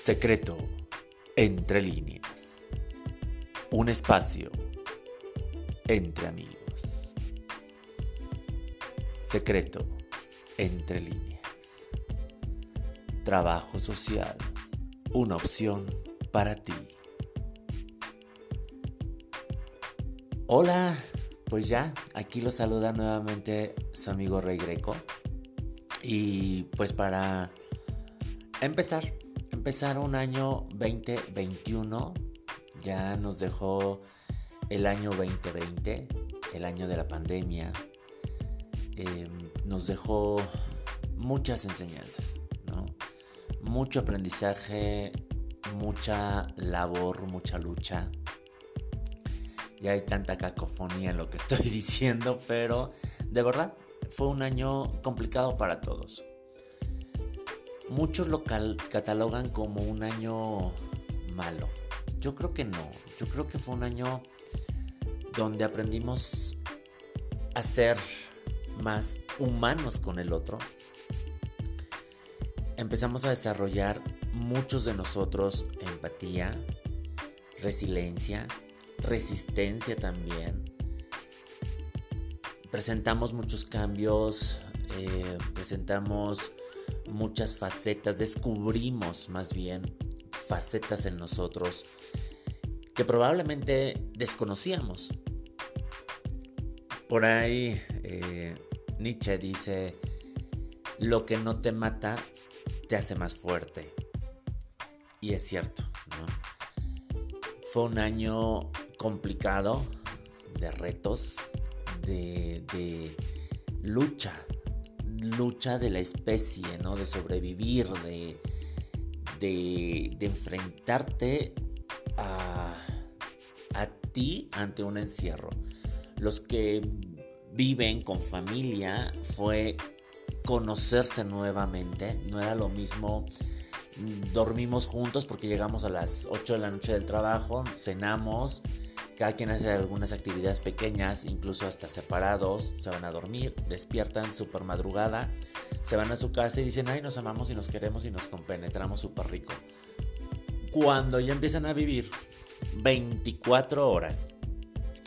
Secreto entre líneas. Un espacio entre amigos. Secreto entre líneas. Trabajo social. Una opción para ti. Hola, pues ya, aquí lo saluda nuevamente su amigo Rey Greco. Y pues para empezar, empezar un año 2021, ya nos dejó el año 2020, el año de la pandemia, em, nos dejó muchas enseñanzas, mucho aprendizaje, mucha labor, mucha lucha. Ya hay tanta cacofonía en lo que estoy diciendo, pero de verdad fue un año complicado para todos. Muchos lo catalogan como un año malo. Yo creo que no. Yo creo que fue un año donde aprendimos a ser más humanos con el otro. Empezamos a desarrollar muchos de nosotros empatía, resiliencia, resistencia también. Presentamos muchos cambios, eh, presentamos muchas facetas, descubrimos más bien facetas en nosotros que probablemente desconocíamos. Por ahí eh, Nietzsche dice, lo que no te mata te hace más fuerte. Y es cierto, Fue un año complicado de retos, de, de lucha, lucha de la especie, ¿no? De sobrevivir, de, de, enfrentarte a, a ti ante un encierro. Los que viven con familia fue conocerse nuevamente, no era lo mismo mm, dormimos juntos porque llegamos a las 8 de la noche del trabajo, cenamos, cada quien hace algunas actividades pequeñas, incluso hasta separados, se van a dormir, despiertan súper madrugada, se van a su casa y dicen, ay, nos amamos y nos queremos y nos compenetramos súper rico. Cuando ya empiezan a vivir 24 horas,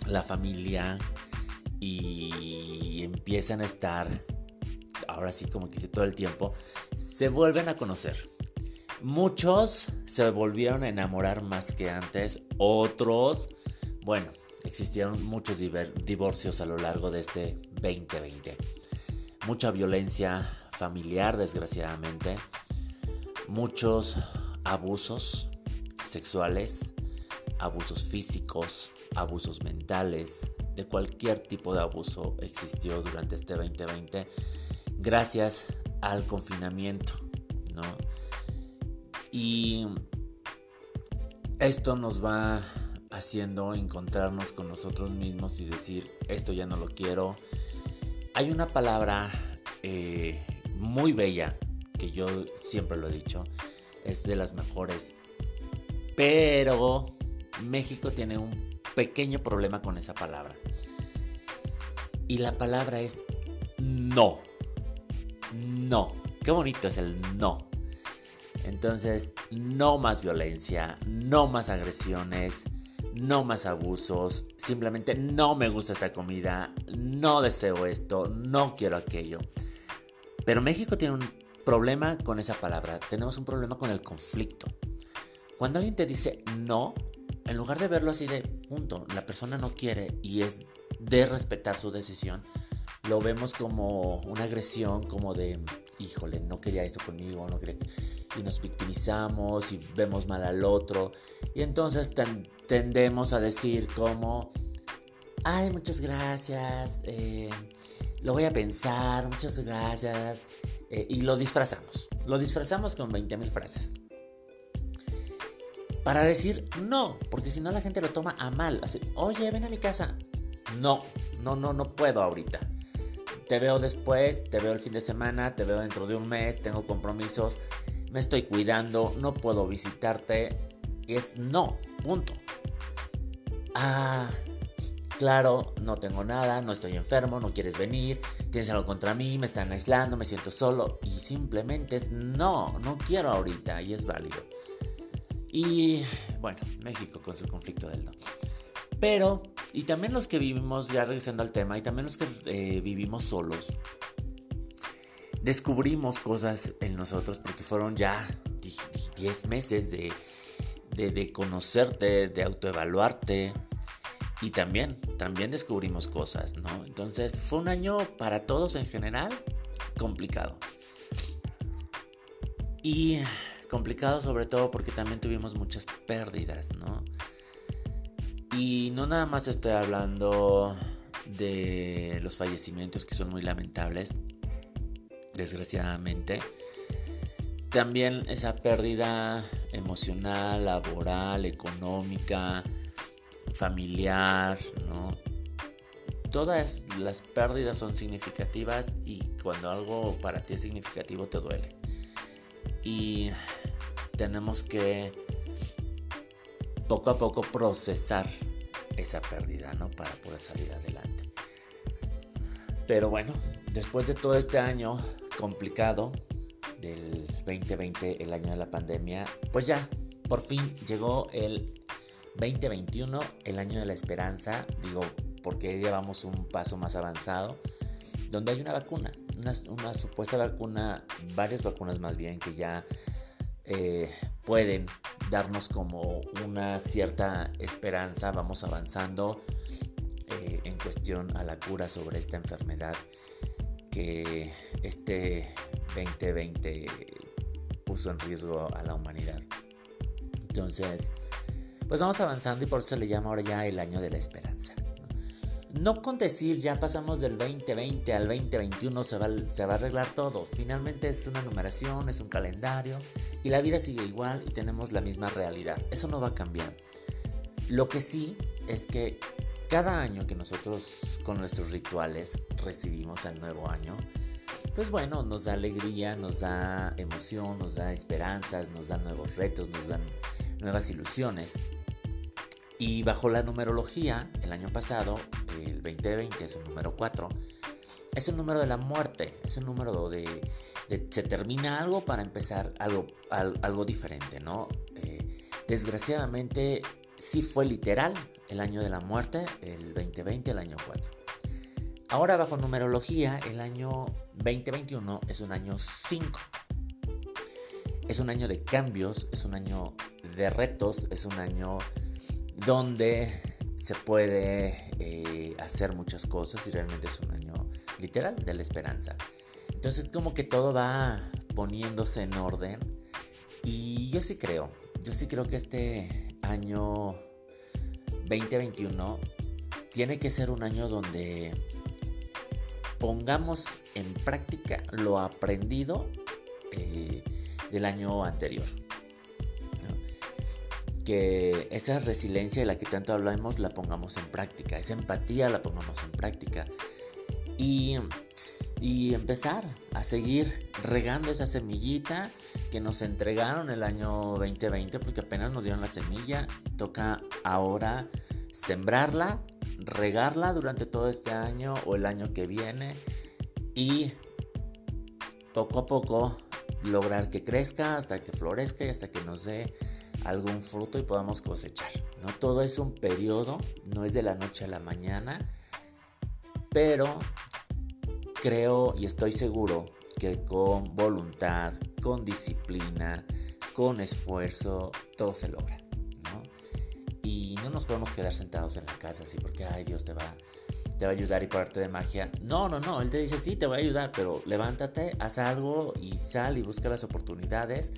la familia y empiezan a estar, ahora sí como quise todo el tiempo, se vuelven a conocer. Muchos se volvieron a enamorar más que antes, otros bueno, existieron muchos divorcios a lo largo de este 2020. Mucha violencia familiar, desgraciadamente. Muchos abusos sexuales, abusos físicos, abusos mentales, de cualquier tipo de abuso existió durante este 2020 gracias al confinamiento, ¿no? Y esto nos va haciendo encontrarnos con nosotros mismos y decir, esto ya no lo quiero. Hay una palabra eh, muy bella, que yo siempre lo he dicho, es de las mejores, pero México tiene un pequeño problema con esa palabra. Y la palabra es no. No. Qué bonito es el no. Entonces, no más violencia, no más agresiones, no más abusos, simplemente no me gusta esta comida, no deseo esto, no quiero aquello. Pero México tiene un problema con esa palabra, tenemos un problema con el conflicto. Cuando alguien te dice no, en lugar de verlo así de punto, la persona no quiere y es de respetar su decisión, lo vemos como una agresión, como de, híjole, no quería esto conmigo, no quería... Y nos victimizamos y vemos mal al otro. Y entonces tendemos a decir como, ay, muchas gracias, eh, lo voy a pensar, muchas gracias. Eh, y lo disfrazamos. Lo disfrazamos con 20 mil frases. Para decir no, porque si no la gente lo toma a mal. Así, oye, ven a mi casa. No, no, no, no puedo ahorita te veo después, te veo el fin de semana, te veo dentro de un mes, tengo compromisos, me estoy cuidando, no puedo visitarte. Es no, punto. Ah, claro, no tengo nada, no estoy enfermo, no quieres venir, tienes algo contra mí, me están aislando, me siento solo y simplemente es no, no quiero ahorita y es válido. Y bueno, México con su conflicto del no. Pero, y también los que vivimos, ya regresando al tema, y también los que eh, vivimos solos, descubrimos cosas en nosotros porque fueron ya 10 meses de, de, conocerte, de autoevaluarte. Y también, también descubrimos cosas, ¿no? Entonces fue un año para todos en general complicado. Y complicado sobre todo porque también tuvimos muchas pérdidas, ¿no? Y no nada más estoy hablando de los fallecimientos que son muy lamentables, desgraciadamente. También esa pérdida emocional, laboral, económica, familiar, ¿no? Todas las pérdidas son significativas y cuando algo para ti es significativo te duele. Y tenemos que poco a poco procesar esa pérdida, ¿no? Para poder salir adelante. Pero bueno, después de todo este año complicado del 2020, el año de la pandemia, pues ya, por fin llegó el 2021, el año de la esperanza, digo, porque llevamos un paso más avanzado, donde hay una vacuna, una, supuesta vacuna, varias vacunas más bien, que ya eh, pueden darnos como una cierta esperanza, vamos avanzando eh, en cuestión a la cura sobre esta enfermedad que este 2020 puso en riesgo a la humanidad. Entonces, pues vamos avanzando y por eso se le llama ahora ya el año de la esperanza. No con decir ya pasamos del 2020 al 2021 se va, se va a arreglar todo. Finalmente es una numeración, es un calendario y la vida sigue igual y tenemos la misma realidad. Eso no va a cambiar. Lo que sí es que cada año que nosotros con nuestros rituales recibimos el nuevo año, pues bueno, nos da alegría, nos da emoción, nos da esperanzas, nos da nuevos retos, nos dan nuevas ilusiones. Y bajo la numerología, el año pasado, el 2020 es un número 4, es un número de la muerte, es un número de, se termina algo para empezar algo, algo diferente, ¿no? Eh, desgraciadamente sí fue literal, el año de la muerte, el 2020, el año 4. Ahora bajo numerología, el año 2021 es un año 5. Es un año de cambios, es un año de retos, es un año donde se puede eh, hacer muchas cosas y realmente es un año literal de la esperanza. Entonces como que todo va poniéndose en orden y yo sí creo, yo sí creo que este año 2021 tiene que ser un año donde pongamos en práctica lo aprendido eh, del año anterior. Que esa resiliencia de la que tanto hablamos la pongamos en práctica, esa empatía la pongamos en práctica. Y, empezar a seguir regando esa semillita que nos entregaron el año 2020 porque apenas nos dieron la semilla. Toca ahora sembrarla, regarla durante todo este año o el año que viene y poco a poco lograr que crezca hasta que florezca y hasta que nos dé algún fruto y podamos cosechar. No todo es un periodo, no es de la noche a la mañana, pero creo y estoy seguro que con voluntad, con disciplina, con esfuerzo, todo se logra. ¿no? Y no nos podemos quedar sentados en la casa así porque, ay, Dios te va, te va a ayudar y por arte de magia. No, no, no, Él te dice, sí, te voy a ayudar, pero levántate, haz algo y sal y busca las oportunidades.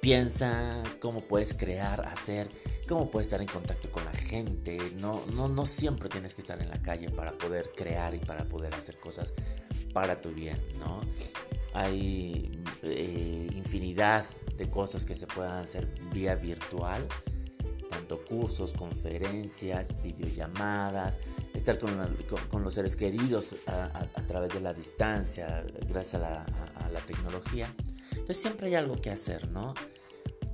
Piensa cómo puedes crear, hacer, cómo puedes estar en contacto con la gente. No, no, no siempre tienes que estar en la calle para poder crear y para poder hacer cosas para tu bien, ¿no? Hay eh, infinidad de cosas que se puedan hacer vía virtual, tanto cursos, conferencias, videollamadas, estar con, los seres queridos a, través de la distancia, gracias a la, tecnología. Entonces siempre hay algo que hacer, ¿no?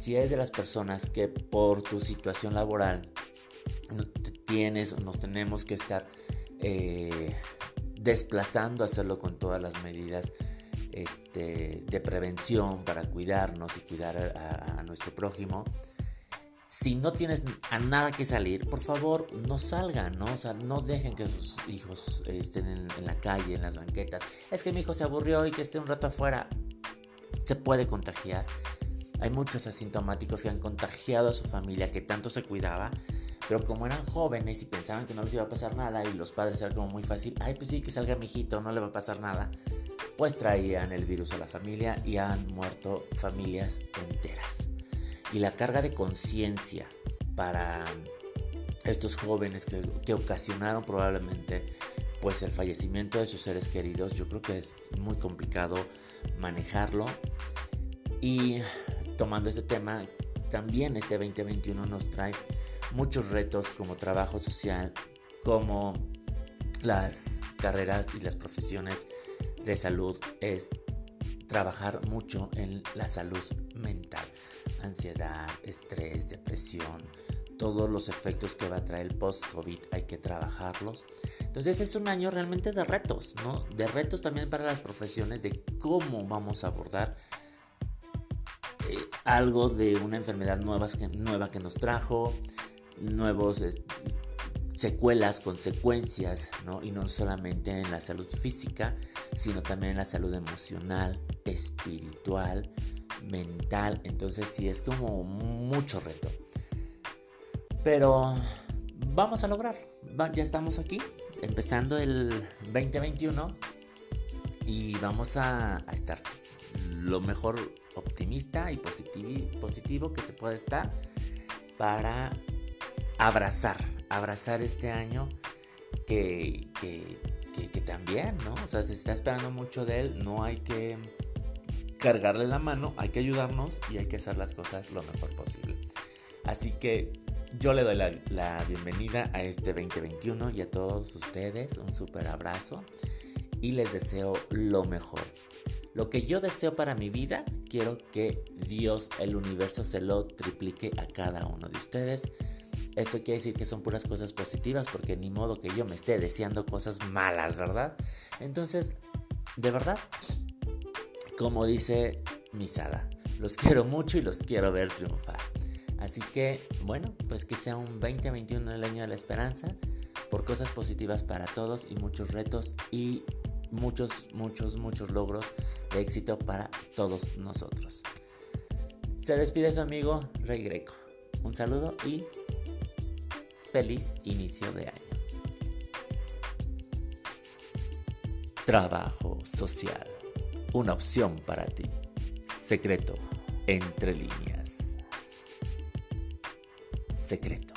Si eres de las personas que por tu situación laboral tienes nos tenemos que estar eh, desplazando, hacerlo con todas las medidas este, de prevención para cuidarnos y cuidar a, nuestro prójimo. Si no tienes a nada que salir, por favor, no salgan, ¿no? O sea, no dejen que sus hijos estén en, en la calle, en las banquetas. Es que mi hijo se aburrió y que esté un rato afuera. Se puede contagiar. Hay muchos asintomáticos que han contagiado a su familia que tanto se cuidaba pero como eran jóvenes y pensaban que no les iba a pasar nada y los padres eran como muy fácil, ay pues sí, que salga mi hijito, no le va a pasar nada, pues traían el virus a la familia y han muerto familias enteras. Y la carga de conciencia para estos jóvenes que, que, ocasionaron probablemente pues el fallecimiento de sus seres queridos, yo creo que es muy complicado manejarlo. Y tomando este tema, también este 2021 nos trae muchos retos como trabajo social, como las carreras y las profesiones de salud es trabajar mucho en la salud mental, ansiedad, estrés, depresión, todos los efectos que va a traer el post-COVID hay que trabajarlos. Entonces es un año realmente de retos, ¿no? De retos también para las profesiones de cómo vamos a abordar algo de una enfermedad nueva que, nueva que nos trajo, nuevos secuelas, consecuencias, ¿no? Y no solamente en la salud física, sino también en la salud emocional, espiritual, mental. Entonces sí es como mucho reto. Pero vamos a lograr. Ya estamos aquí, empezando el 2021 y vamos a estar lo mejor optimista y positivo, que se pueda estar para abrazar, abrazar este año que, que, también, ¿no? O sea, se está esperando mucho de él, no hay que cargarle la mano, hay que ayudarnos y hay que hacer las cosas lo mejor posible. Así que yo le doy la, la bienvenida a este 2021 y a todos ustedes un súper abrazo y les deseo lo mejor. Lo que yo deseo para mi vida, quiero que Dios, el universo, se lo triplique a cada uno de ustedes esto quiere decir que son puras cosas positivas porque ni modo que yo me esté deseando cosas malas, ¿verdad? Entonces, de verdad, como dice Misada, los quiero mucho y los quiero ver triunfar. Así que, bueno, pues que sea un 2021 el año de la esperanza, por cosas positivas para todos y muchos retos y muchos, muchos, muchos logros de éxito para todos nosotros. Se despide su amigo Rey Greco. Un saludo y Feliz inicio de año. Trabajo social. Una opción para ti. Secreto. Entre líneas. Secreto.